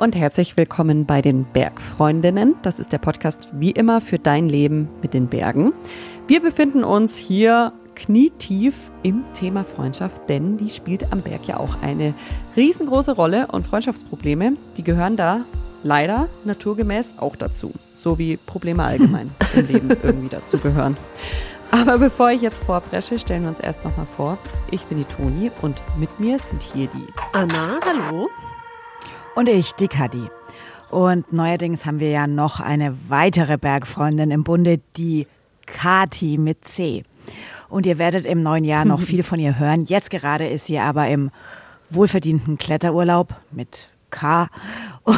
und herzlich willkommen bei den Bergfreundinnen. Das ist der Podcast wie immer für dein Leben mit den Bergen. Wir befinden uns hier knietief im Thema Freundschaft, denn die spielt am Berg ja auch eine riesengroße Rolle und Freundschaftsprobleme, die gehören da leider naturgemäß auch dazu, so wie Probleme allgemein im Leben irgendwie dazu gehören. Aber bevor ich jetzt vorpresche, stellen wir uns erst nochmal vor. Ich bin die Toni und mit mir sind hier die Anna, hallo. Und ich, die Kadi. Und neuerdings haben wir ja noch eine weitere Bergfreundin im Bunde, die Kati mit C. Und ihr werdet im neuen Jahr noch viel von ihr hören. Jetzt gerade ist sie aber im wohlverdienten Kletterurlaub mit K.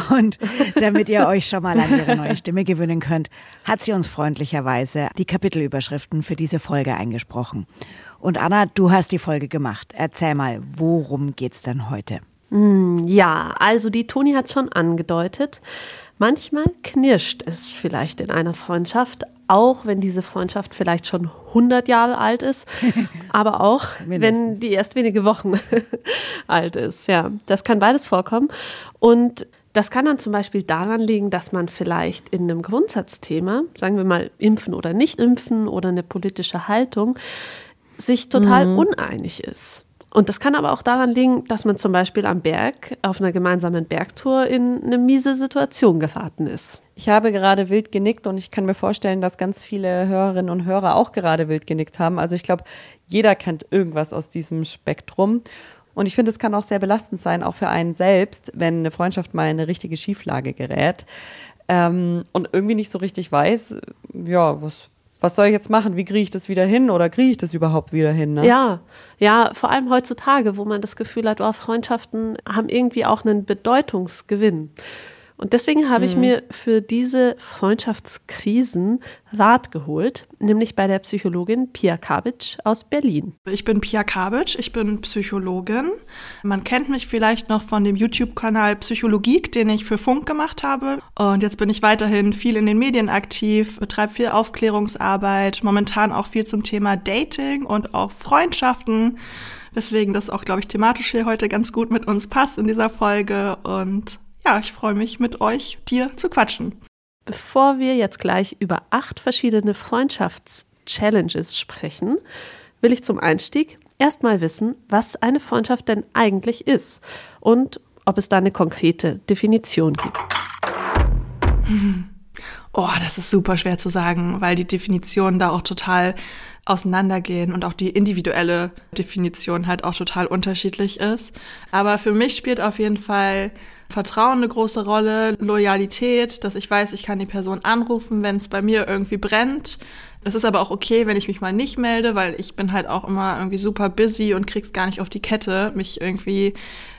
Und damit ihr euch schon mal an ihre neue Stimme gewöhnen könnt, hat sie uns freundlicherweise die Kapitelüberschriften für diese Folge eingesprochen. Und Anna, du hast die Folge gemacht. Erzähl mal, worum geht's denn heute? Hm, ja, also die Toni hat schon angedeutet. Manchmal knirscht es vielleicht in einer Freundschaft, auch wenn diese Freundschaft vielleicht schon 100 Jahre alt ist, aber auch wenn die erst wenige Wochen alt ist. Ja, das kann beides vorkommen. Und das kann dann zum Beispiel daran liegen, dass man vielleicht in einem Grundsatzthema, sagen wir mal impfen oder nicht impfen oder eine politische Haltung, sich total mhm. uneinig ist. Und das kann aber auch daran liegen, dass man zum Beispiel am Berg auf einer gemeinsamen Bergtour in eine miese Situation geraten ist. Ich habe gerade wild genickt und ich kann mir vorstellen, dass ganz viele Hörerinnen und Hörer auch gerade wild genickt haben. Also ich glaube, jeder kennt irgendwas aus diesem Spektrum. Und ich finde, es kann auch sehr belastend sein, auch für einen selbst, wenn eine Freundschaft mal in eine richtige Schieflage gerät ähm, und irgendwie nicht so richtig weiß, ja, was, was soll ich jetzt machen? Wie kriege ich das wieder hin oder kriege ich das überhaupt wieder hin? Ne? Ja, ja, vor allem heutzutage, wo man das Gefühl hat, oh, Freundschaften haben irgendwie auch einen Bedeutungsgewinn. Und deswegen habe mhm. ich mir für diese Freundschaftskrisen Rat geholt, nämlich bei der Psychologin Pia Kabitsch aus Berlin. Ich bin Pia Kabitsch, ich bin Psychologin. Man kennt mich vielleicht noch von dem YouTube-Kanal Psychologie, den ich für Funk gemacht habe. Und jetzt bin ich weiterhin viel in den Medien aktiv, betreibe viel Aufklärungsarbeit, momentan auch viel zum Thema Dating und auch Freundschaften. Weswegen das auch, glaube ich, thematisch hier heute ganz gut mit uns passt in dieser Folge. Und ja, ich freue mich, mit euch, dir zu quatschen. Bevor wir jetzt gleich über acht verschiedene Freundschafts-Challenges sprechen, will ich zum Einstieg erstmal wissen, was eine Freundschaft denn eigentlich ist und ob es da eine konkrete Definition gibt. Oh, das ist super schwer zu sagen, weil die Definitionen da auch total auseinandergehen und auch die individuelle Definition halt auch total unterschiedlich ist. Aber für mich spielt auf jeden Fall Vertrauen eine große Rolle, Loyalität, dass ich weiß, ich kann die Person anrufen, wenn es bei mir irgendwie brennt. Es ist aber auch okay, wenn ich mich mal nicht melde, weil ich bin halt auch immer irgendwie super busy und krieg's gar nicht auf die Kette, mich irgendwie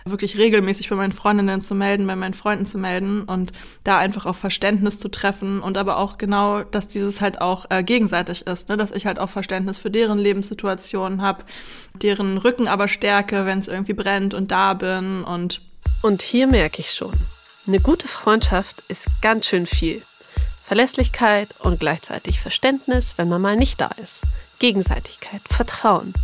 wirklich regelmäßig bei meinen Freundinnen zu melden, bei meinen Freunden zu melden und da einfach auf Verständnis zu treffen und aber auch genau, dass dieses halt auch äh, gegenseitig ist, ne? dass ich halt auch Verständnis für deren Lebenssituationen habe, deren Rücken aber stärke, wenn es irgendwie brennt und da bin und und hier merke ich schon, eine gute Freundschaft ist ganz schön viel. Verlässlichkeit und gleichzeitig Verständnis, wenn man mal nicht da ist. Gegenseitigkeit, Vertrauen.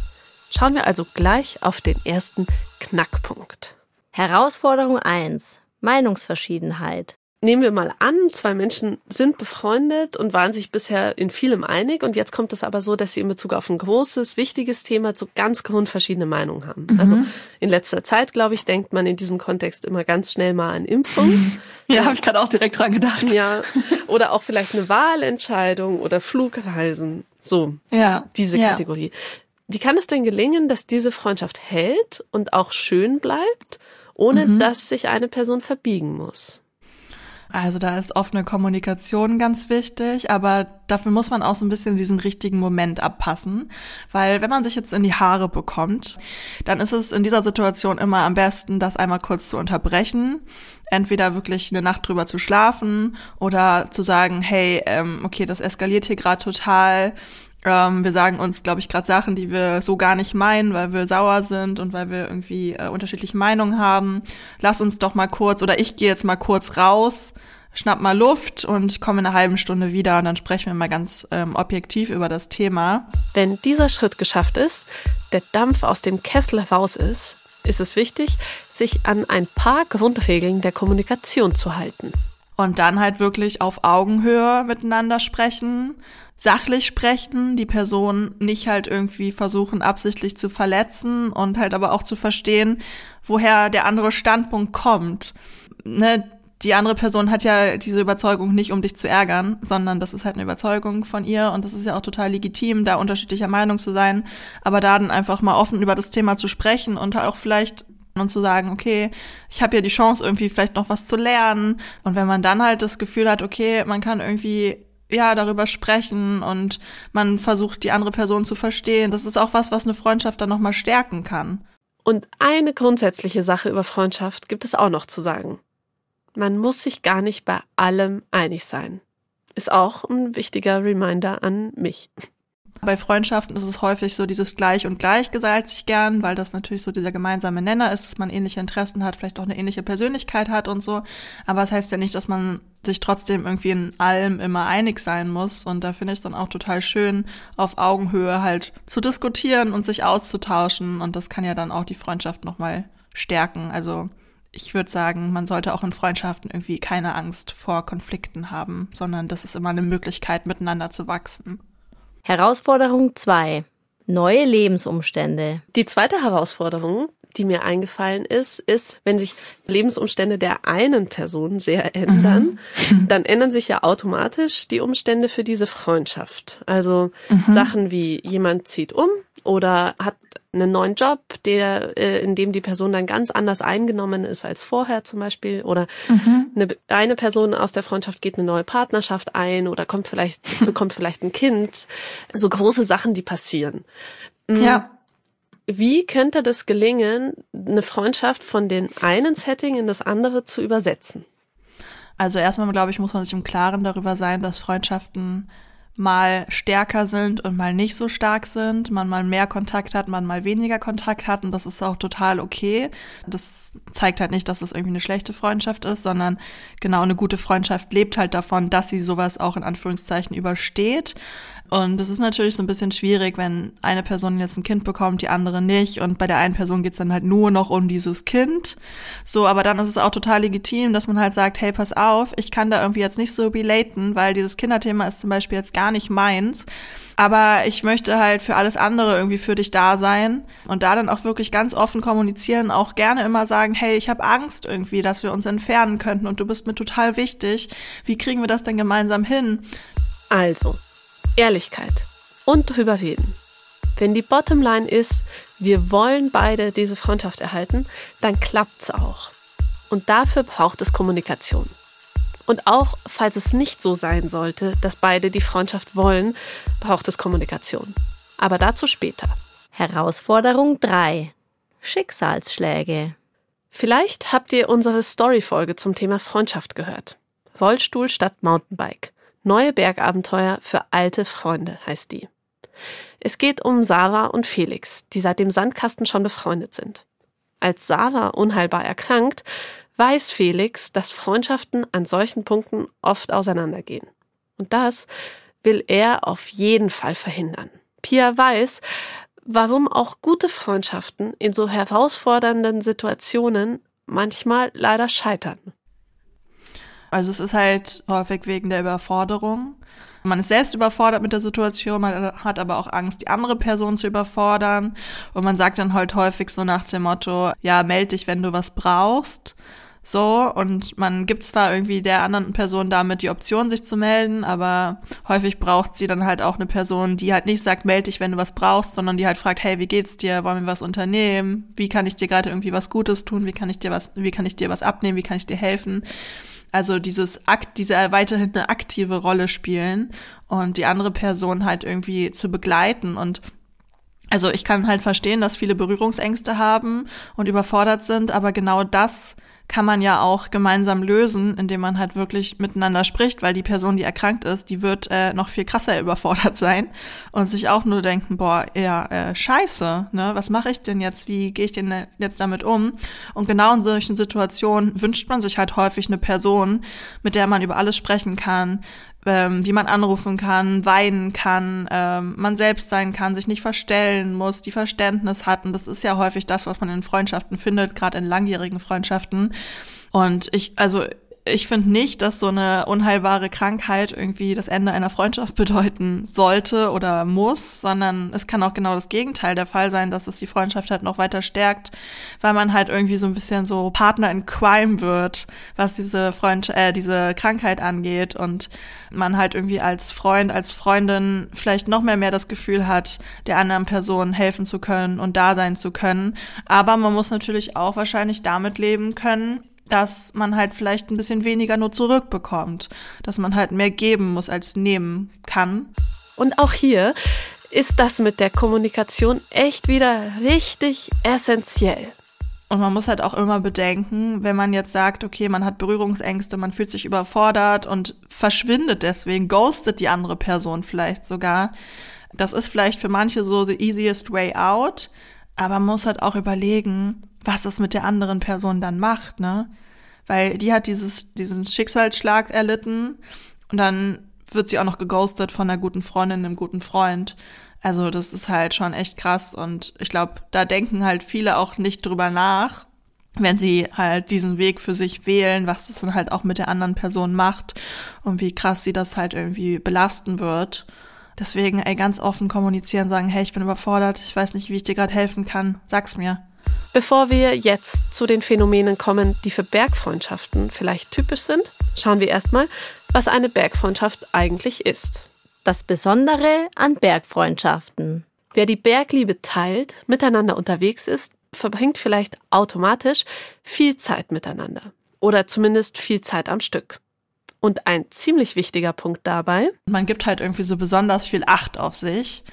Schauen wir also gleich auf den ersten Knackpunkt. Herausforderung 1. Meinungsverschiedenheit. Nehmen wir mal an, zwei Menschen sind befreundet und waren sich bisher in vielem einig und jetzt kommt es aber so, dass sie in Bezug auf ein großes, wichtiges Thema so ganz grundverschiedene Meinungen haben. Mhm. Also in letzter Zeit, glaube ich, denkt man in diesem Kontext immer ganz schnell mal an Impfung. Ja, habe ich gerade auch direkt dran gedacht. Ja, oder auch vielleicht eine Wahlentscheidung oder Flugreisen. So, ja, diese ja. Kategorie. Wie kann es denn gelingen, dass diese Freundschaft hält und auch schön bleibt, ohne mhm. dass sich eine Person verbiegen muss? Also da ist offene Kommunikation ganz wichtig, aber dafür muss man auch so ein bisschen diesen richtigen Moment abpassen, weil wenn man sich jetzt in die Haare bekommt, dann ist es in dieser Situation immer am besten, das einmal kurz zu unterbrechen, entweder wirklich eine Nacht drüber zu schlafen oder zu sagen, hey, ähm, okay, das eskaliert hier gerade total, ähm, wir sagen uns, glaube ich, gerade Sachen, die wir so gar nicht meinen, weil wir sauer sind und weil wir irgendwie äh, unterschiedliche Meinungen haben. Lass uns doch mal kurz, oder ich gehe jetzt mal kurz raus, schnapp mal Luft und komme in einer halben Stunde wieder und dann sprechen wir mal ganz ähm, objektiv über das Thema. Wenn dieser Schritt geschafft ist, der Dampf aus dem Kessel raus ist, ist es wichtig, sich an ein paar Grundregeln der Kommunikation zu halten. Und dann halt wirklich auf Augenhöhe miteinander sprechen, sachlich sprechen, die Person nicht halt irgendwie versuchen, absichtlich zu verletzen und halt aber auch zu verstehen, woher der andere Standpunkt kommt. Ne, die andere Person hat ja diese Überzeugung nicht, um dich zu ärgern, sondern das ist halt eine Überzeugung von ihr und das ist ja auch total legitim, da unterschiedlicher Meinung zu sein, aber da dann einfach mal offen über das Thema zu sprechen und auch vielleicht und zu sagen, okay, ich habe ja die Chance irgendwie vielleicht noch was zu lernen und wenn man dann halt das Gefühl hat, okay, man kann irgendwie ja darüber sprechen und man versucht die andere Person zu verstehen, das ist auch was, was eine Freundschaft dann noch mal stärken kann. Und eine grundsätzliche Sache über Freundschaft gibt es auch noch zu sagen. Man muss sich gar nicht bei allem einig sein. Ist auch ein wichtiger Reminder an mich. Bei Freundschaften ist es häufig so dieses Gleich und Gleich gesellt sich gern, weil das natürlich so dieser gemeinsame Nenner ist, dass man ähnliche Interessen hat, vielleicht auch eine ähnliche Persönlichkeit hat und so. Aber das heißt ja nicht, dass man sich trotzdem irgendwie in allem immer einig sein muss. Und da finde ich es dann auch total schön, auf Augenhöhe halt zu diskutieren und sich auszutauschen. Und das kann ja dann auch die Freundschaft nochmal stärken. Also ich würde sagen, man sollte auch in Freundschaften irgendwie keine Angst vor Konflikten haben, sondern das ist immer eine Möglichkeit, miteinander zu wachsen. Herausforderung 2. Neue Lebensumstände. Die zweite Herausforderung, die mir eingefallen ist, ist, wenn sich Lebensumstände der einen Person sehr ändern, mhm. dann ändern sich ja automatisch die Umstände für diese Freundschaft. Also mhm. Sachen wie jemand zieht um oder hat einen neuen Job, der, äh, in dem die Person dann ganz anders eingenommen ist als vorher zum Beispiel. Oder mhm. eine, eine Person aus der Freundschaft geht eine neue Partnerschaft ein oder kommt vielleicht, bekommt vielleicht ein Kind. So große Sachen, die passieren. Mhm. Ja. Wie könnte das gelingen, eine Freundschaft von den einen Setting in das andere zu übersetzen? Also erstmal, glaube ich, muss man sich im Klaren darüber sein, dass Freundschaften mal stärker sind und mal nicht so stark sind, man mal mehr Kontakt hat, man mal weniger Kontakt hat und das ist auch total okay. Das zeigt halt nicht, dass es irgendwie eine schlechte Freundschaft ist, sondern genau eine gute Freundschaft lebt halt davon, dass sie sowas auch in Anführungszeichen übersteht. Und es ist natürlich so ein bisschen schwierig, wenn eine Person jetzt ein Kind bekommt, die andere nicht. Und bei der einen Person geht's dann halt nur noch um dieses Kind. So, aber dann ist es auch total legitim, dass man halt sagt, hey, pass auf, ich kann da irgendwie jetzt nicht so relaten, weil dieses Kinderthema ist zum Beispiel jetzt gar nicht meins. Aber ich möchte halt für alles andere irgendwie für dich da sein und da dann auch wirklich ganz offen kommunizieren, auch gerne immer sagen, hey, ich habe Angst irgendwie, dass wir uns entfernen könnten und du bist mir total wichtig. Wie kriegen wir das denn gemeinsam hin? Also, Ehrlichkeit und drüber reden. Wenn die Bottomline ist, wir wollen beide diese Freundschaft erhalten, dann klappt's auch. Und dafür braucht es Kommunikation. Und auch falls es nicht so sein sollte, dass beide die Freundschaft wollen, braucht es Kommunikation. Aber dazu später. Herausforderung 3. Schicksalsschläge. Vielleicht habt ihr unsere Story-Folge zum Thema Freundschaft gehört. Rollstuhl statt Mountainbike. Neue Bergabenteuer für alte Freunde heißt die. Es geht um Sarah und Felix, die seit dem Sandkasten schon befreundet sind. Als Sarah unheilbar erkrankt, weiß Felix, dass Freundschaften an solchen Punkten oft auseinandergehen. Und das will er auf jeden Fall verhindern. Pia weiß, warum auch gute Freundschaften in so herausfordernden Situationen manchmal leider scheitern. Also es ist halt häufig wegen der Überforderung. Man ist selbst überfordert mit der Situation, man hat aber auch Angst, die andere Person zu überfordern. Und man sagt dann halt häufig so nach dem Motto, ja, meld dich, wenn du was brauchst. So, und man gibt zwar irgendwie der anderen Person damit die Option, sich zu melden, aber häufig braucht sie dann halt auch eine Person, die halt nicht sagt, melde dich, wenn du was brauchst, sondern die halt fragt, hey, wie geht's dir? Wollen wir was unternehmen? Wie kann ich dir gerade irgendwie was Gutes tun? Wie kann ich dir was, wie kann ich dir was abnehmen? Wie kann ich dir helfen? Also dieses Akt, diese weiterhin eine aktive Rolle spielen und die andere Person halt irgendwie zu begleiten und also ich kann halt verstehen, dass viele Berührungsängste haben und überfordert sind, aber genau das kann man ja auch gemeinsam lösen, indem man halt wirklich miteinander spricht, weil die Person, die erkrankt ist, die wird äh, noch viel krasser überfordert sein und sich auch nur denken, boah, ja, äh, scheiße, ne, was mache ich denn jetzt, wie gehe ich denn jetzt damit um? Und genau in solchen Situationen wünscht man sich halt häufig eine Person, mit der man über alles sprechen kann, ähm, die man anrufen kann, weinen kann, ähm, man selbst sein kann, sich nicht verstellen muss, die Verständnis hat. Und das ist ja häufig das, was man in Freundschaften findet, gerade in langjährigen Freundschaften. Und ich, also ich finde nicht, dass so eine unheilbare Krankheit irgendwie das Ende einer Freundschaft bedeuten sollte oder muss, sondern es kann auch genau das Gegenteil der Fall sein, dass es die Freundschaft halt noch weiter stärkt, weil man halt irgendwie so ein bisschen so Partner in Crime wird, was diese Freund äh, diese Krankheit angeht und man halt irgendwie als Freund, als Freundin vielleicht noch mehr mehr das Gefühl hat, der anderen Person helfen zu können und da sein zu können, aber man muss natürlich auch wahrscheinlich damit leben können, dass man halt vielleicht ein bisschen weniger nur zurückbekommt, dass man halt mehr geben muss als nehmen kann. Und auch hier ist das mit der Kommunikation echt wieder richtig essentiell. Und man muss halt auch immer bedenken, wenn man jetzt sagt, okay, man hat Berührungsängste, man fühlt sich überfordert und verschwindet deswegen, ghostet die andere Person vielleicht sogar. Das ist vielleicht für manche so the easiest way out, aber man muss halt auch überlegen, was das mit der anderen Person dann macht, ne? Weil die hat dieses, diesen Schicksalsschlag erlitten und dann wird sie auch noch geghostet von einer guten Freundin, einem guten Freund. Also das ist halt schon echt krass und ich glaube, da denken halt viele auch nicht drüber nach, wenn sie halt diesen Weg für sich wählen, was es dann halt auch mit der anderen Person macht und wie krass sie das halt irgendwie belasten wird. Deswegen, ey, ganz offen kommunizieren, sagen, hey, ich bin überfordert, ich weiß nicht, wie ich dir gerade helfen kann, sag's mir. Bevor wir jetzt zu den Phänomenen kommen, die für Bergfreundschaften vielleicht typisch sind, schauen wir erstmal, was eine Bergfreundschaft eigentlich ist. Das Besondere an Bergfreundschaften. Wer die Bergliebe teilt, miteinander unterwegs ist, verbringt vielleicht automatisch viel Zeit miteinander. Oder zumindest viel Zeit am Stück. Und ein ziemlich wichtiger Punkt dabei. Man gibt halt irgendwie so besonders viel Acht auf sich.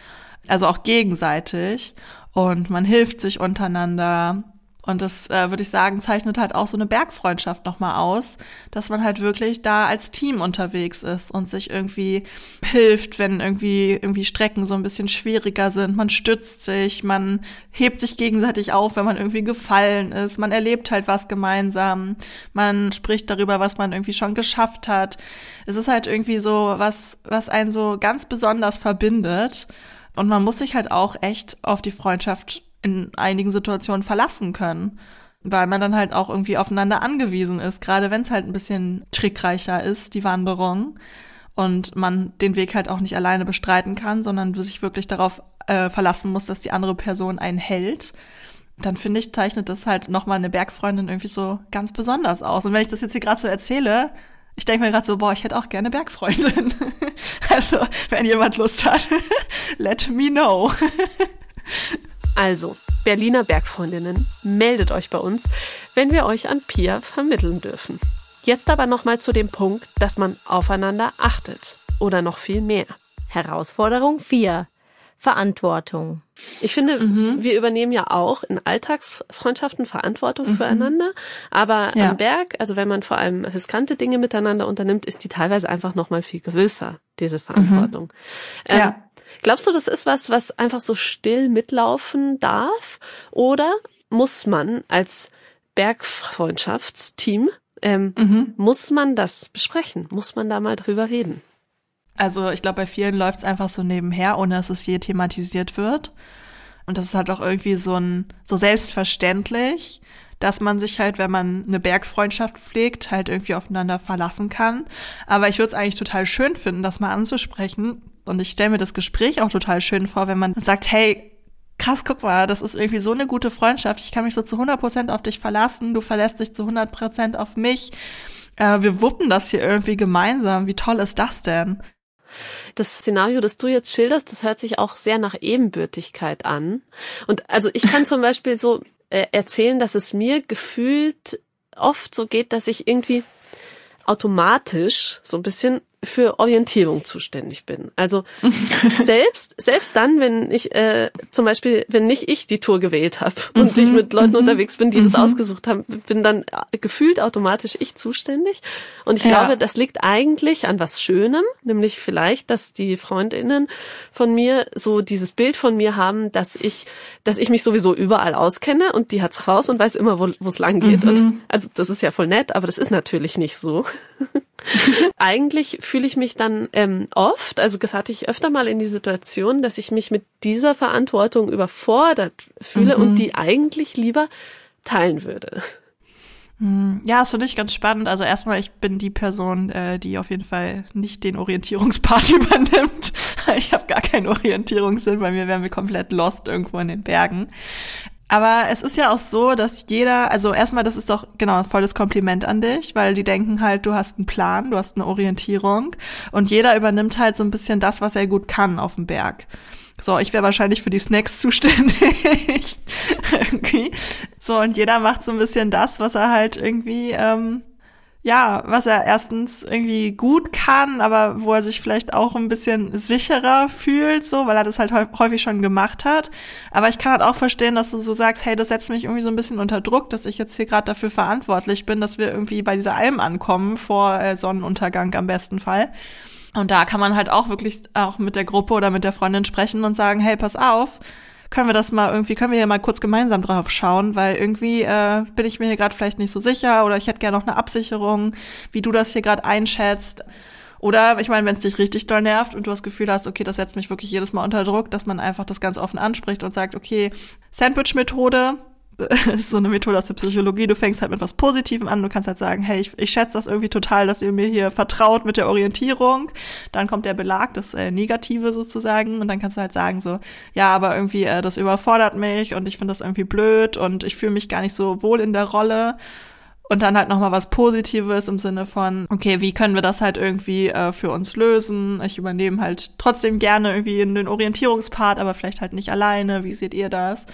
Also auch gegenseitig und man hilft sich untereinander. Und das äh, würde ich sagen, zeichnet halt auch so eine Bergfreundschaft nochmal aus, dass man halt wirklich da als Team unterwegs ist und sich irgendwie hilft, wenn irgendwie irgendwie Strecken so ein bisschen schwieriger sind. Man stützt sich, man hebt sich gegenseitig auf, wenn man irgendwie gefallen ist. Man erlebt halt was gemeinsam. Man spricht darüber, was man irgendwie schon geschafft hat. Es ist halt irgendwie so was, was einen so ganz besonders verbindet. Und man muss sich halt auch echt auf die Freundschaft in einigen Situationen verlassen können, weil man dann halt auch irgendwie aufeinander angewiesen ist, gerade wenn es halt ein bisschen trickreicher ist, die Wanderung, und man den Weg halt auch nicht alleine bestreiten kann, sondern sich wirklich darauf äh, verlassen muss, dass die andere Person einen hält. Dann finde ich, zeichnet das halt nochmal eine Bergfreundin irgendwie so ganz besonders aus. Und wenn ich das jetzt hier gerade so erzähle, ich denke mir gerade so, boah, ich hätte auch gerne Bergfreundin. also, wenn jemand Lust hat, let me know. also, Berliner Bergfreundinnen, meldet euch bei uns, wenn wir euch an Pia vermitteln dürfen. Jetzt aber nochmal zu dem Punkt, dass man aufeinander achtet. Oder noch viel mehr. Herausforderung 4. Verantwortung. Ich finde, mhm. wir übernehmen ja auch in Alltagsfreundschaften Verantwortung mhm. füreinander, aber ja. am Berg, also wenn man vor allem riskante Dinge miteinander unternimmt, ist die teilweise einfach noch mal viel größer, diese Verantwortung. Mhm. Ähm, ja. Glaubst du, das ist was, was einfach so still mitlaufen darf? Oder muss man als Bergfreundschaftsteam, ähm, mhm. muss man das besprechen? Muss man da mal drüber reden? Also ich glaube, bei vielen läuft es einfach so nebenher, ohne dass es je thematisiert wird. Und das ist halt auch irgendwie so ein so selbstverständlich, dass man sich halt, wenn man eine Bergfreundschaft pflegt, halt irgendwie aufeinander verlassen kann. Aber ich würde es eigentlich total schön finden, das mal anzusprechen. Und ich stelle mir das Gespräch auch total schön vor, wenn man sagt, hey, krass, guck mal, das ist irgendwie so eine gute Freundschaft. Ich kann mich so zu 100 Prozent auf dich verlassen. Du verlässt dich zu 100 Prozent auf mich. Äh, wir wuppen das hier irgendwie gemeinsam. Wie toll ist das denn? Das Szenario, das du jetzt schilderst, das hört sich auch sehr nach Ebenbürtigkeit an. Und also ich kann zum Beispiel so äh, erzählen, dass es mir gefühlt oft so geht, dass ich irgendwie automatisch so ein bisschen für Orientierung zuständig bin. Also selbst selbst dann, wenn ich äh, zum Beispiel, wenn nicht ich die Tour gewählt habe und ich mit Leuten unterwegs bin, die das ausgesucht haben, bin dann gefühlt automatisch ich zuständig. Und ich Ja. glaube, das liegt eigentlich an was Schönem, nämlich vielleicht, dass die Freundinnen von mir so dieses Bild von mir haben, dass ich, dass ich mich sowieso überall auskenne und die hat's raus und weiß immer, wo wo es lang geht. Und also das ist ja voll nett, aber das ist natürlich nicht so. Eigentlich fühle ich mich dann ähm, oft, also gerate ich öfter mal in die Situation, dass ich mich mit dieser Verantwortung überfordert fühle und die eigentlich lieber teilen würde. Ja, das finde ich ganz spannend. Also erstmal, ich bin die Person, äh, die auf jeden Fall nicht den Orientierungspart übernimmt. Ich habe gar keinen Orientierungssinn, bei mir wären wir komplett lost irgendwo in den Bergen. Aber es ist ja auch so, dass jeder, also erstmal, das ist doch genau ein volles Kompliment an dich, weil die denken halt, du hast einen Plan, du hast eine Orientierung und jeder übernimmt halt so ein bisschen das, was er gut kann auf dem Berg. So, ich wäre wahrscheinlich für die Snacks zuständig. irgendwie. So, und jeder macht so ein bisschen das, was er halt irgendwie, ähm, ja, was er erstens irgendwie gut kann, aber wo er sich vielleicht auch ein bisschen sicherer fühlt, so, weil er das halt häu- häufig schon gemacht hat. Aber ich kann halt auch verstehen, dass du so sagst, hey, das setzt mich irgendwie so ein bisschen unter Druck, dass ich jetzt hier gerade dafür verantwortlich bin, dass wir irgendwie bei dieser Alm ankommen, vor äh, Sonnenuntergang am besten Fall. Und da kann man halt auch wirklich auch mit der Gruppe oder mit der Freundin sprechen und sagen, hey, pass auf, können wir das mal irgendwie, können wir hier mal kurz gemeinsam drauf schauen, weil irgendwie äh, bin ich mir hier gerade vielleicht nicht so sicher oder ich hätte gerne noch eine Absicherung, wie du das hier gerade einschätzt. Oder ich meine, wenn es dich richtig doll nervt und du das Gefühl hast, okay, das setzt mich wirklich jedes Mal unter Druck, dass man einfach das ganz offen anspricht und sagt, okay, Sandwich-Methode, ist so eine Methode aus der Psychologie. Du fängst halt mit was Positivem an. Du kannst halt sagen, hey, ich, ich schätze das irgendwie total, dass ihr mir hier vertraut mit der Orientierung. Dann kommt der Belag, das äh, Negative sozusagen. Und dann kannst du halt sagen so, ja, aber irgendwie, äh, das überfordert mich und ich finde das irgendwie blöd und ich fühle mich gar nicht so wohl in der Rolle. Und dann halt nochmal was Positives im Sinne von, okay, wie können wir das halt irgendwie äh, für uns lösen? Ich übernehme halt trotzdem gerne irgendwie in den Orientierungspart, aber vielleicht halt nicht alleine. Wie seht ihr das?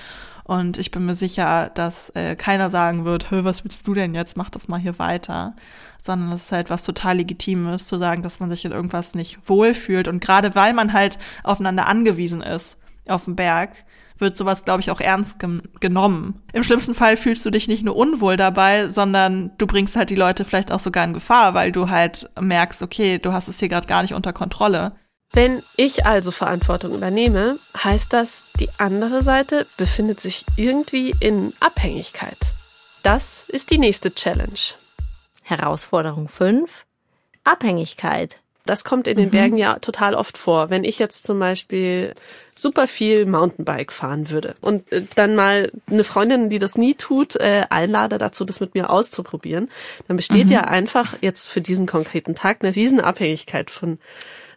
Und ich bin mir sicher, dass äh, keiner sagen wird, Hö, was willst du denn jetzt? Mach das mal hier weiter. Sondern es ist halt was total Legitimes, zu sagen, dass man sich in irgendwas nicht wohlfühlt. Und gerade weil man halt aufeinander angewiesen ist auf dem Berg, wird sowas, glaube ich, auch ernst gem- genommen. Im schlimmsten Fall fühlst du dich nicht nur unwohl dabei, sondern du bringst halt die Leute vielleicht auch sogar in Gefahr, weil du halt merkst, okay, du hast es hier gerade gar nicht unter Kontrolle. Wenn ich also Verantwortung übernehme, heißt das, die andere Seite befindet sich irgendwie in Abhängigkeit. Das ist die nächste Challenge. Herausforderung 5. Abhängigkeit. Das kommt in den Bergen ja total oft vor. Wenn ich jetzt zum Beispiel super viel Mountainbike fahren würde und äh, dann mal eine Freundin, die das nie tut, äh, einlade dazu, das mit mir auszuprobieren, dann besteht ja einfach jetzt für diesen konkreten Tag eine Riesenabhängigkeit von,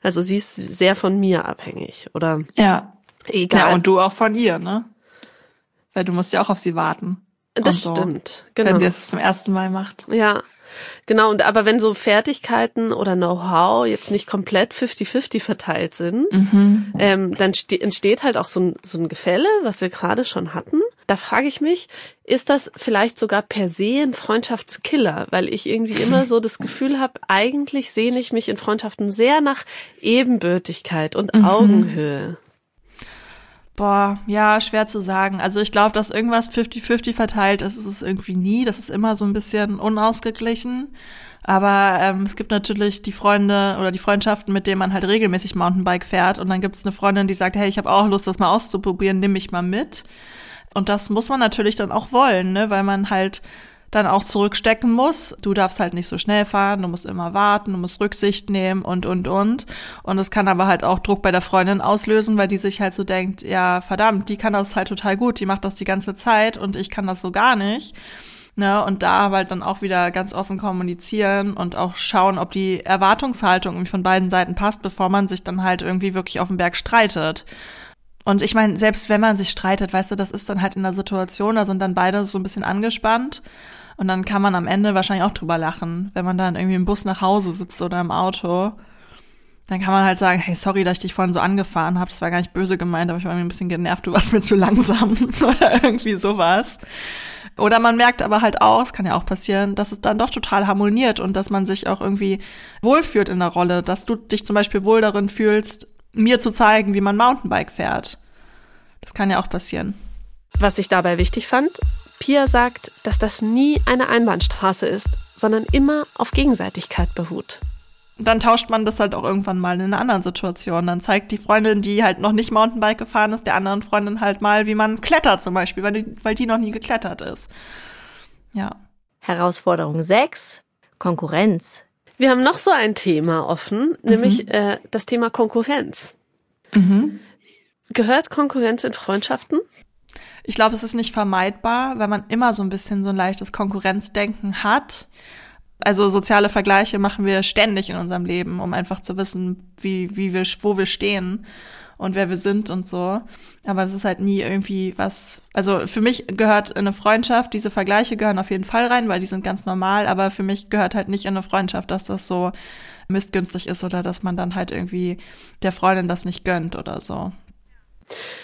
also sie ist sehr von mir abhängig oder Ja. egal. Ja, und du auch von ihr, ne? Weil du musst ja auch auf sie warten. das so, stimmt, genau. Wenn sie es zum ersten Mal macht. Ja, genau. Und aber wenn so Fertigkeiten oder Know-how jetzt nicht komplett 50-50 verteilt sind, ähm, dann ste entsteht halt auch so ein, so ein Gefälle, was wir gerade schon hatten. Da frage ich mich, ist das vielleicht sogar per se ein Freundschaftskiller? Weil ich irgendwie immer so das Gefühl habe, eigentlich sehne ich mich in Freundschaften sehr nach Ebenbürtigkeit und Augenhöhe. Boah, ja, schwer zu sagen. Also ich glaube, dass irgendwas 50-50 verteilt ist, ist es irgendwie nie. Das ist immer so ein bisschen unausgeglichen. Aber ähm, es gibt natürlich die Freunde oder die Freundschaften, mit denen man halt regelmäßig Mountainbike fährt. Und dann gibt es eine Freundin, die sagt, hey, ich habe auch Lust, das mal auszuprobieren, nimm mich mal mit. Und das muss man natürlich dann auch wollen, ne? weil man halt dann auch zurückstecken muss. Du darfst halt nicht so schnell fahren, du musst immer warten, du musst Rücksicht nehmen und, und, und. Und es kann aber halt auch Druck bei der Freundin auslösen, weil die sich halt so denkt, ja, verdammt, die kann das halt total gut, die macht das die ganze Zeit und ich kann das so gar nicht. Ne, und da halt dann auch wieder ganz offen kommunizieren und auch schauen, ob die Erwartungshaltung irgendwie von beiden Seiten passt, bevor man sich dann halt irgendwie wirklich auf dem Berg streitet. Und ich meine, selbst wenn man sich streitet, weißt du, das ist dann halt in der Situation, da sind dann beide so ein bisschen angespannt. Und dann kann man am Ende wahrscheinlich auch drüber lachen, wenn man dann irgendwie im Bus nach Hause sitzt oder im Auto. Dann kann man halt sagen, hey, sorry, dass ich dich vorhin so angefahren habe. Das war gar nicht böse gemeint, aber ich war mir ein bisschen genervt, du warst mir zu langsam oder irgendwie sowas. Oder man merkt aber halt auch, es kann ja auch passieren, dass es dann doch total harmoniert und dass man sich auch irgendwie wohlfühlt in der Rolle, dass du dich zum Beispiel wohl darin fühlst, mir zu zeigen, wie man Mountainbike fährt. Das kann ja auch passieren. Was ich dabei wichtig fand, Pia sagt, dass das nie eine Einbahnstraße ist, sondern immer auf Gegenseitigkeit beruht. Dann tauscht man das halt auch irgendwann mal in einer anderen Situation. Dann zeigt die Freundin, die halt noch nicht Mountainbike gefahren ist, der anderen Freundin halt mal, wie man klettert zum Beispiel, weil die, weil die noch nie geklettert ist. Ja. Herausforderung 6. Konkurrenz. Wir haben noch so ein Thema offen, nämlich äh, das Thema Konkurrenz. Mhm. Gehört Konkurrenz in Freundschaften? Ich glaube, es ist nicht vermeidbar, weil man immer so ein bisschen so ein leichtes Konkurrenzdenken hat. Also soziale Vergleiche machen wir ständig in unserem Leben, um einfach zu wissen, wie, wie wir, wo wir stehen und wer wir sind und so. Aber es ist halt nie irgendwie was, also für mich gehört in eine Freundschaft, diese Vergleiche gehören auf jeden Fall rein, weil die sind ganz normal, aber für mich gehört halt nicht in eine Freundschaft, dass das so missgünstig ist oder dass man dann halt irgendwie der Freundin das nicht gönnt oder so.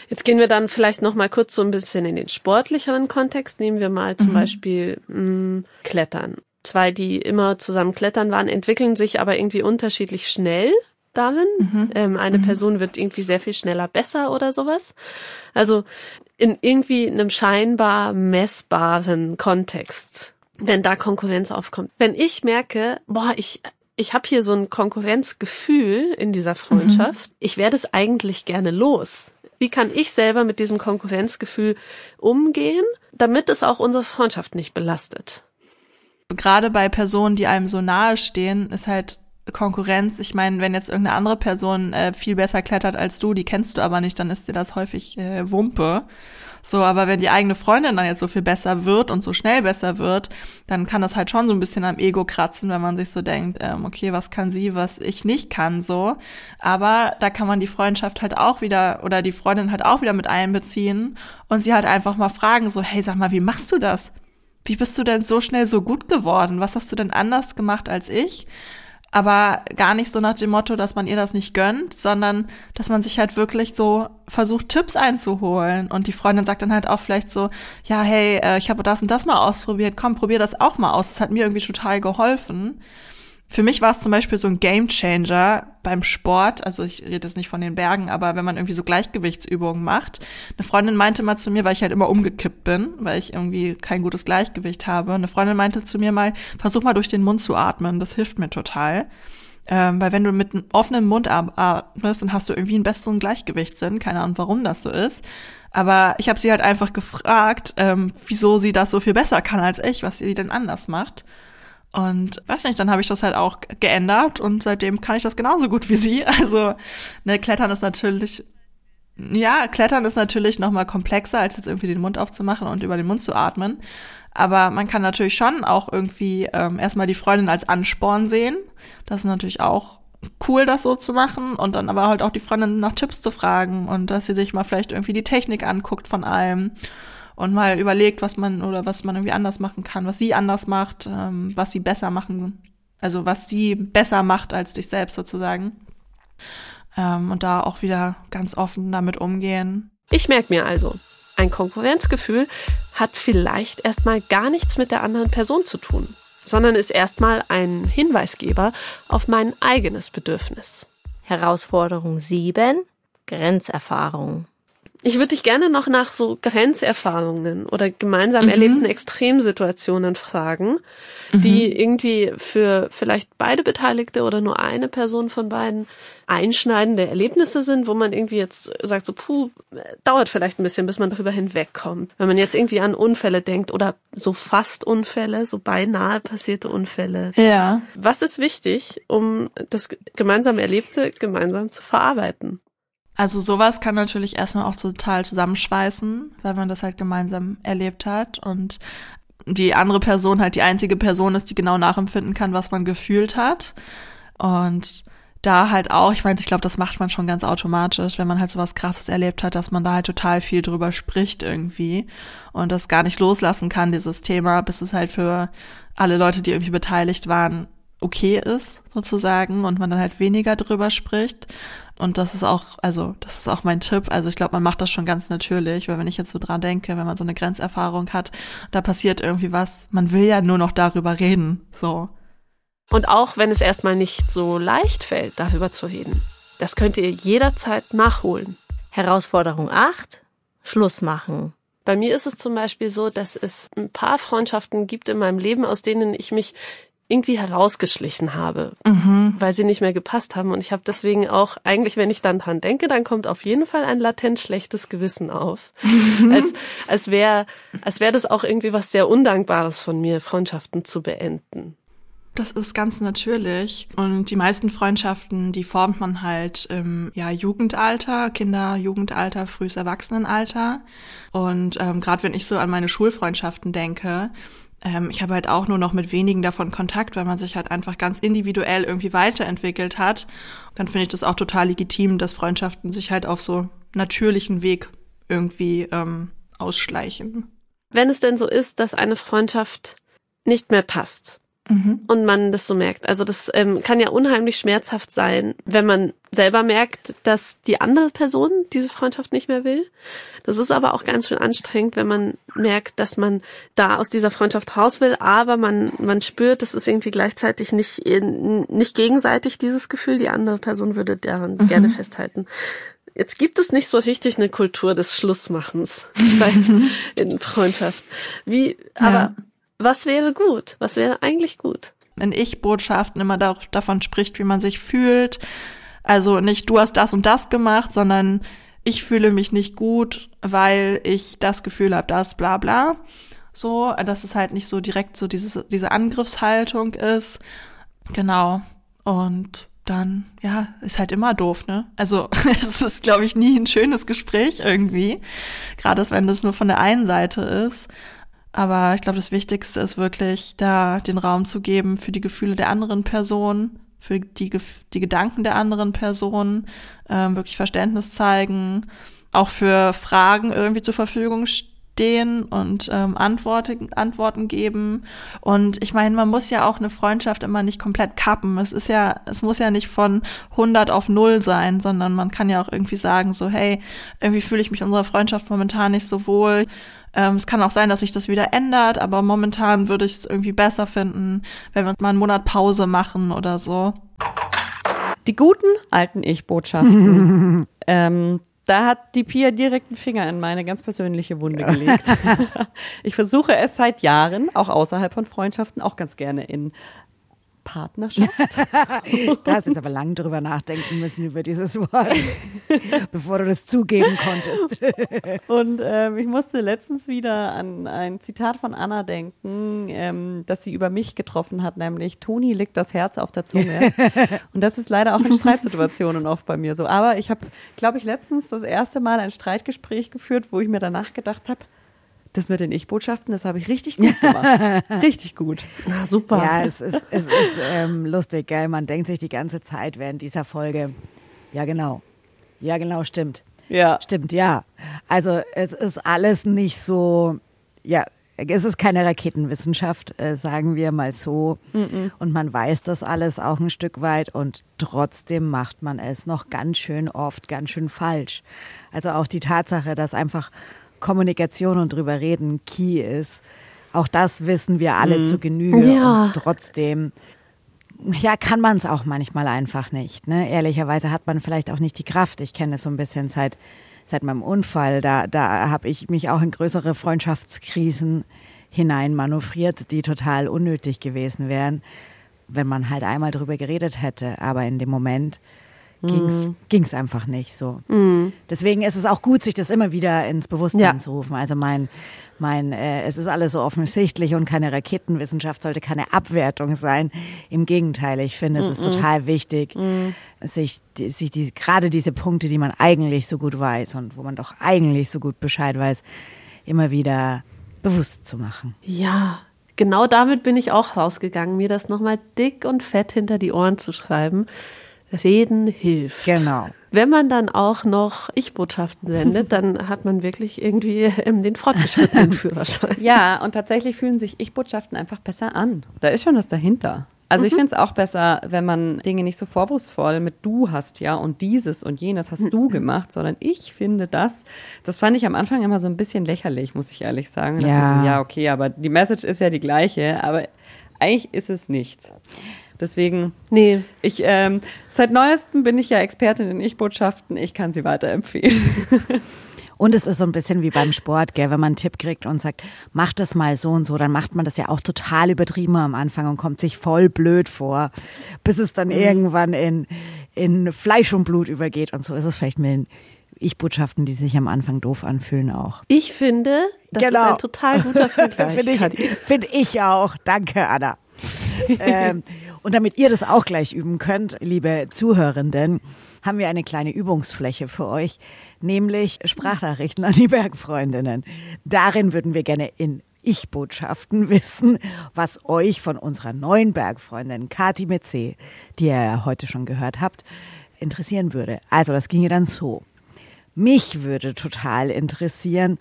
Jetzt gehen wir dann vielleicht noch mal kurz so ein bisschen in den sportlicheren Kontext. Nehmen wir mal zum Mhm. Beispiel mh, Klettern. Zwei, die immer zusammen klettern waren, entwickeln sich aber irgendwie unterschiedlich schnell darin. Mhm. Ähm, eine Person wird irgendwie sehr viel schneller besser oder sowas. Also in irgendwie einem scheinbar messbaren Kontext, wenn da Konkurrenz aufkommt. Wenn ich merke, boah, ich ich habe hier so ein Konkurrenzgefühl in dieser Freundschaft. Ich werde es eigentlich gerne los. Wie kann ich selber mit diesem Konkurrenzgefühl umgehen, damit es auch unsere Freundschaft nicht belastet? Gerade bei Personen, die einem so nahe stehen, ist halt Konkurrenz. Ich meine, wenn jetzt irgendeine andere Person äh, viel besser klettert als du, die kennst du aber nicht, dann ist dir das häufig äh, Wumpe. So, aber wenn die eigene Freundin dann jetzt so viel besser wird und so schnell besser wird, dann kann das halt schon so ein bisschen am Ego kratzen, wenn man sich so denkt, ähm, okay, was kann sie, was ich nicht kann, so. Aber da kann man die Freundschaft halt auch wieder oder die Freundin halt auch wieder mit einbeziehen und sie halt einfach mal fragen, so, hey, sag mal, wie machst du das? Wie bist du denn so schnell so gut geworden? Was hast du denn anders gemacht als ich? Aber gar nicht so nach dem Motto, dass man ihr das nicht gönnt, sondern dass man sich halt wirklich so versucht, Tipps einzuholen. Und die Freundin sagt dann halt auch vielleicht so, ja, hey, äh, ich habe das und das mal ausprobiert, komm, probier das auch mal aus. Das hat mir irgendwie total geholfen. Für mich war es zum Beispiel so ein Gamechanger beim Sport. Also ich rede jetzt nicht von den Bergen, aber wenn man irgendwie so Gleichgewichtsübungen macht. Eine Freundin meinte mal zu mir, weil ich halt immer umgekippt bin, weil ich irgendwie kein gutes Gleichgewicht habe. Eine Freundin meinte zu mir mal, versuch mal durch den Mund zu atmen. Das hilft mir total. Ähm, weil wenn du mit einem offenen Mund atmest, dann hast du irgendwie einen besseren Gleichgewichtssinn. Keine Ahnung, warum das so ist. Aber ich habe sie halt einfach gefragt, ähm, wieso sie das so viel besser kann als ich, was sie denn anders macht. Und weiß nicht, dann habe ich das halt auch geändert und seitdem kann ich das genauso gut wie sie. Also, ne, Klettern ist natürlich, ja, Klettern ist natürlich noch mal komplexer, als jetzt irgendwie den Mund aufzumachen und über den Mund zu atmen. Aber man kann natürlich schon auch irgendwie ähm, erstmal die Freundin als Ansporn sehen. Das ist natürlich auch cool, das so zu machen und dann aber halt auch die Freundin nach Tipps zu fragen und dass sie sich mal vielleicht irgendwie die Technik anguckt von allem und mal überlegt, was man oder was man irgendwie anders machen kann, was sie anders macht, ähm, was sie besser machen, also was sie besser macht als dich selbst sozusagen. Ähm, und da auch wieder ganz offen damit umgehen. Ich merke mir also, ein Konkurrenzgefühl hat vielleicht erstmal gar nichts mit der anderen Person zu tun, sondern ist erstmal ein Hinweisgeber auf mein eigenes Bedürfnis. Herausforderung 7. Grenzerfahrung. Ich würde dich gerne noch nach so Grenzerfahrungen oder gemeinsam Mhm. erlebten Extremsituationen fragen, die irgendwie für vielleicht beide Beteiligte oder nur eine Person von beiden einschneidende Erlebnisse sind, wo man irgendwie jetzt sagt, so, puh, dauert vielleicht ein bisschen, bis man darüber hinwegkommt. Wenn man jetzt irgendwie an Unfälle denkt oder so fast Unfälle, so beinahe passierte Unfälle. Ja. Was ist wichtig, um das gemeinsam Erlebte gemeinsam zu verarbeiten? Also sowas kann natürlich erstmal auch total zusammenschweißen, weil man das halt gemeinsam erlebt hat und die andere Person halt die einzige Person ist, die genau nachempfinden kann, was man gefühlt hat. Und da halt auch, ich meine, ich glaube, das macht man schon ganz automatisch, wenn man halt sowas krasses erlebt hat, dass man da halt total viel drüber spricht irgendwie und das gar nicht loslassen kann, dieses Thema, bis es halt für alle Leute, die irgendwie beteiligt waren, okay ist, sozusagen, und man dann halt weniger drüber spricht. Und das ist auch, also das ist auch mein Tipp. Also ich glaube, man macht das schon ganz natürlich, weil wenn ich jetzt so dran denke, wenn man so eine Grenzerfahrung hat, da passiert irgendwie was, man will ja nur noch darüber reden. So. Und auch wenn es erstmal nicht so leicht fällt, darüber zu reden, das könnt ihr jederzeit nachholen. Herausforderung 8. Schluss machen. Bei mir ist es zum Beispiel so, dass es ein paar Freundschaften gibt in meinem Leben, aus denen ich mich irgendwie herausgeschlichen habe, mhm. weil sie nicht mehr gepasst haben. Und ich habe deswegen auch, eigentlich, wenn ich dann dran denke, dann kommt auf jeden Fall ein latent schlechtes Gewissen auf. Mhm. Als, als wäre als wär das auch irgendwie was sehr Undankbares von mir, Freundschaften zu beenden. Das ist ganz natürlich. Und die meisten Freundschaften, die formt man halt im ja, Jugendalter, Kinder, Jugendalter, frühes Erwachsenenalter. Und ähm, gerade wenn ich so an meine Schulfreundschaften denke, ähm, ich habe halt auch nur noch mit wenigen davon Kontakt, weil man sich halt einfach ganz individuell irgendwie weiterentwickelt hat. Dann finde ich das auch total legitim, dass Freundschaften sich halt auf so natürlichen Weg irgendwie ähm, ausschleichen. Wenn es denn so ist, dass eine Freundschaft nicht mehr passt, Mhm. Und man das so merkt. Also das ähm, kann ja unheimlich schmerzhaft sein, wenn man selber merkt, dass die andere Person diese Freundschaft nicht mehr will. Das ist aber auch ganz schön anstrengend, wenn man merkt, dass man da aus dieser Freundschaft raus will, aber man, man spürt, das ist irgendwie gleichzeitig nicht, nicht gegenseitig dieses Gefühl, die andere Person würde daran mhm. gerne festhalten. Jetzt gibt es nicht so richtig eine Kultur des Schlussmachens bei, in Freundschaft. Wie, aber ja was wäre gut? Was wäre eigentlich gut? In Ich-Botschaften immer da, davon spricht, wie man sich fühlt. Also nicht du hast das und das gemacht, sondern ich fühle mich nicht gut, weil ich das Gefühl habe, das bla bla. So, dass es halt nicht so direkt so dieses, diese Angriffshaltung ist. Genau. Und dann, ja, ist halt immer doof, ne? Also es ist, glaube ich, nie ein schönes Gespräch irgendwie. Gerade wenn das nur von der einen Seite ist. Aber ich glaube, das Wichtigste ist wirklich, da den Raum zu geben für die Gefühle der anderen Person, für die, die Gedanken der anderen Person, ähm, wirklich Verständnis zeigen, auch für Fragen irgendwie zur Verfügung stehen und ähm, Antworten, Antworten geben. Und ich meine, man muss ja auch eine Freundschaft immer nicht komplett kappen. Es ist ja, es muss ja nicht von 100 auf 0 sein, sondern man kann ja auch irgendwie sagen, so, hey, irgendwie fühle ich mich unserer Freundschaft momentan nicht so wohl ähm, es kann auch sein, dass sich das wieder ändert, aber momentan würde ich es irgendwie besser finden, wenn wir mal einen Monat Pause machen oder so. Die guten alten Ich-Botschaften. ähm, da hat die Pia direkt einen Finger in meine ganz persönliche Wunde gelegt. ich versuche es seit Jahren, auch außerhalb von Freundschaften, auch ganz gerne in Partnerschaft. da hast du jetzt aber lang drüber nachdenken müssen über dieses Wort, bevor du das zugeben konntest. Und ähm, ich musste letztens wieder an ein Zitat von Anna denken, ähm, das sie über mich getroffen hat, nämlich Toni liegt das Herz auf der Zunge. Und das ist leider auch in Streitsituationen oft bei mir so. Aber ich habe, glaube ich, letztens das erste Mal ein Streitgespräch geführt, wo ich mir danach gedacht habe, das mit den Ich-Botschaften, das habe ich richtig gut gemacht. richtig gut. Na, super. Ja, es ist, es ist ähm, lustig, gell? Man denkt sich die ganze Zeit während dieser Folge, ja genau, ja genau, stimmt. Ja. Stimmt, ja. Also es ist alles nicht so, ja, es ist keine Raketenwissenschaft, äh, sagen wir mal so. Mm -mm. Und man weiß das alles auch ein Stück weit und trotzdem macht man es noch ganz schön oft, ganz schön falsch. Also auch die Tatsache, dass einfach Kommunikation und drüber reden key ist. Auch das wissen wir alle mhm. zu Genüge. Ja. Und trotzdem, ja, kann man es auch manchmal einfach nicht. Ne? Ehrlicherweise hat man vielleicht auch nicht die Kraft. Ich kenne es so ein bisschen seit, seit meinem Unfall. Da, da habe ich mich auch in größere Freundschaftskrisen hinein manövriert, die total unnötig gewesen wären, wenn man halt einmal drüber geredet hätte. Aber in dem Moment ging's, mhm. ging's einfach nicht so. Mhm. Deswegen ist es auch gut, sich das immer wieder ins Bewusstsein ja. zu rufen. Also mein, mein, äh, es ist alles so offensichtlich und keine Raketenwissenschaft sollte keine Abwertung sein. Im Gegenteil, ich finde, es ist mhm. total wichtig, mhm. sich, sich die, gerade diese Punkte, die man eigentlich so gut weiß und wo man doch eigentlich so gut Bescheid weiß, immer wieder bewusst zu machen. Ja, genau damit bin ich auch rausgegangen, mir das nochmal dick und fett hinter die Ohren zu schreiben. Reden hilft. Genau. Wenn man dann auch noch Ich-Botschaften sendet, dann hat man wirklich irgendwie ähm, den fortgeschrittenen Führerschein. Ja, und tatsächlich fühlen sich Ich-Botschaften einfach besser an. Da ist schon was dahinter. Also ich finde es auch besser, wenn man Dinge nicht so vorwurfsvoll mit du hast ja und dieses und jenes hast du gemacht, sondern ich finde das. Das fand ich am Anfang immer so ein bisschen lächerlich, muss ich ehrlich sagen. Ja. So, ja, okay, aber die Message ist ja die gleiche, aber eigentlich ist es nicht. Deswegen, Nee, ich, ähm, seit neuestem bin ich ja Expertin in Ich-Botschaften. Ich kann sie weiterempfehlen. Und es ist so ein bisschen wie beim Sport, gell? wenn man einen Tipp kriegt und sagt, mach das mal so und so, dann macht man das ja auch total übertrieben am Anfang und kommt sich voll blöd vor, bis es dann irgendwann in, in Fleisch und Blut übergeht. Und so ist es vielleicht mit den Ich-Botschaften, die sich am Anfang doof anfühlen, auch. ich finde, das Genau. ist ein total guter Vergleich. Finde ich, find ich auch. Danke, Anna. Ähm, und damit ihr das auch gleich üben könnt, liebe Zuhörenden, haben wir eine kleine Übungsfläche für euch, nämlich Sprachnachrichten an die Bergfreundinnen. Darin würden wir gerne in Ich-Botschaften wissen, was euch von unserer neuen Bergfreundin Kati mit die ihr ja heute schon gehört habt, interessieren würde. Also das ginge dann so. Mich würde total interessieren,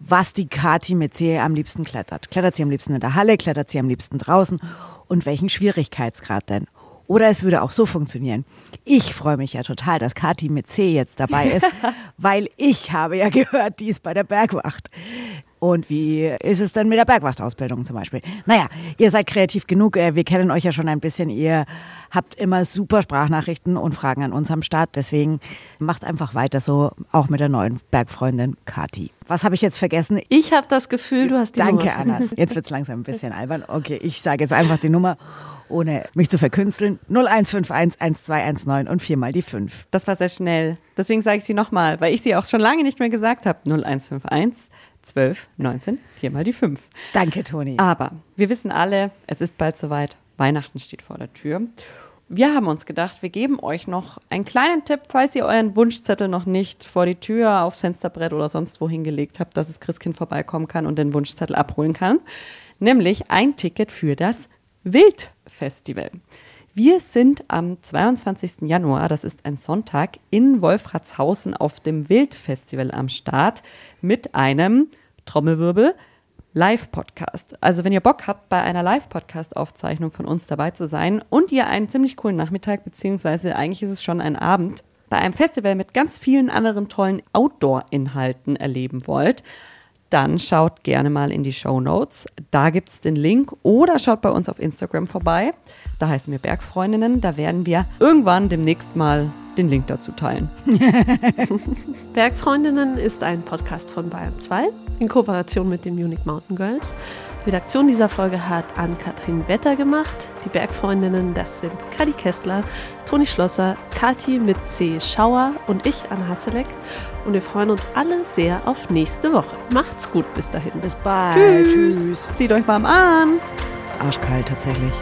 was die Kati mit C am liebsten klettert. Klettert sie am liebsten in der Halle, klettert sie am liebsten draußen und welchen Schwierigkeitsgrad denn? Oder es würde auch so funktionieren. Ich freue mich ja total, dass Kati mit C jetzt dabei ist, weil ich habe ja gehört, die ist bei der Bergwacht. Und wie ist es denn mit der Bergwachtausbildung zum Beispiel? Naja, ihr seid kreativ genug. äh, Wir kennen euch ja schon ein bisschen. Ihr habt immer super Sprachnachrichten und Fragen an uns am Start. Deswegen macht einfach weiter so, auch mit der neuen Bergfreundin Kati. Was habe ich jetzt vergessen? Ich habe das Gefühl, du hast die Danke, Nummer. Anna. Jetzt wird's langsam ein bisschen albern. Okay, ich sage jetzt einfach die Nummer, ohne mich zu verkünsteln. 0151 1219 und viermal die 5. Das war sehr schnell. Deswegen sage ich sie nochmal, weil ich sie auch schon lange nicht mehr gesagt habe. 0151 12 19 viermal die 5. Danke, Toni. Aber wir wissen alle, es ist bald soweit. Weihnachten steht vor der Tür. Wir haben uns gedacht, wir geben euch noch einen kleinen Tipp, falls ihr euren Wunschzettel noch nicht vor die Tür, aufs Fensterbrett oder sonst wohin gelegt habt, dass das Christkind vorbeikommen kann und den Wunschzettel abholen kann. Nämlich ein Ticket für das Wildfestival. Wir sind am 22. Januar, das ist ein Sonntag, in Wolfratshausen auf dem Wildfestival am Start mit einem Trommelwirbel Live-Podcast. Also wenn ihr Bock habt, bei einer Live-Podcast-Aufzeichnung von uns dabei zu sein und ihr einen ziemlich coolen Nachmittag, beziehungsweise eigentlich ist es schon ein Abend, bei einem Festival mit ganz vielen anderen tollen Outdoor-Inhalten erleben wollt, dann schaut gerne mal in die Show Notes. Da gibt es den Link oder schaut bei uns auf Instagram vorbei. Da heißen wir Bergfreundinnen. Da werden wir irgendwann demnächst mal den Link dazu teilen. Bergfreundinnen ist ein Podcast von Bayern 2 in Kooperation mit den Munich Mountain Girls. Redaktion dieser Folge hat Ann-Kathrin Wetter gemacht. Die Bergfreundinnen, das sind Kadi Kessler, Toni Schlosser, Kati mit C. Schauer und ich, Anna Hatzeleck. Und wir freuen uns alle sehr auf nächste Woche. Macht's gut bis dahin. Bis bald. Tschüss. Zieht euch warm an. Ist arschkalt tatsächlich.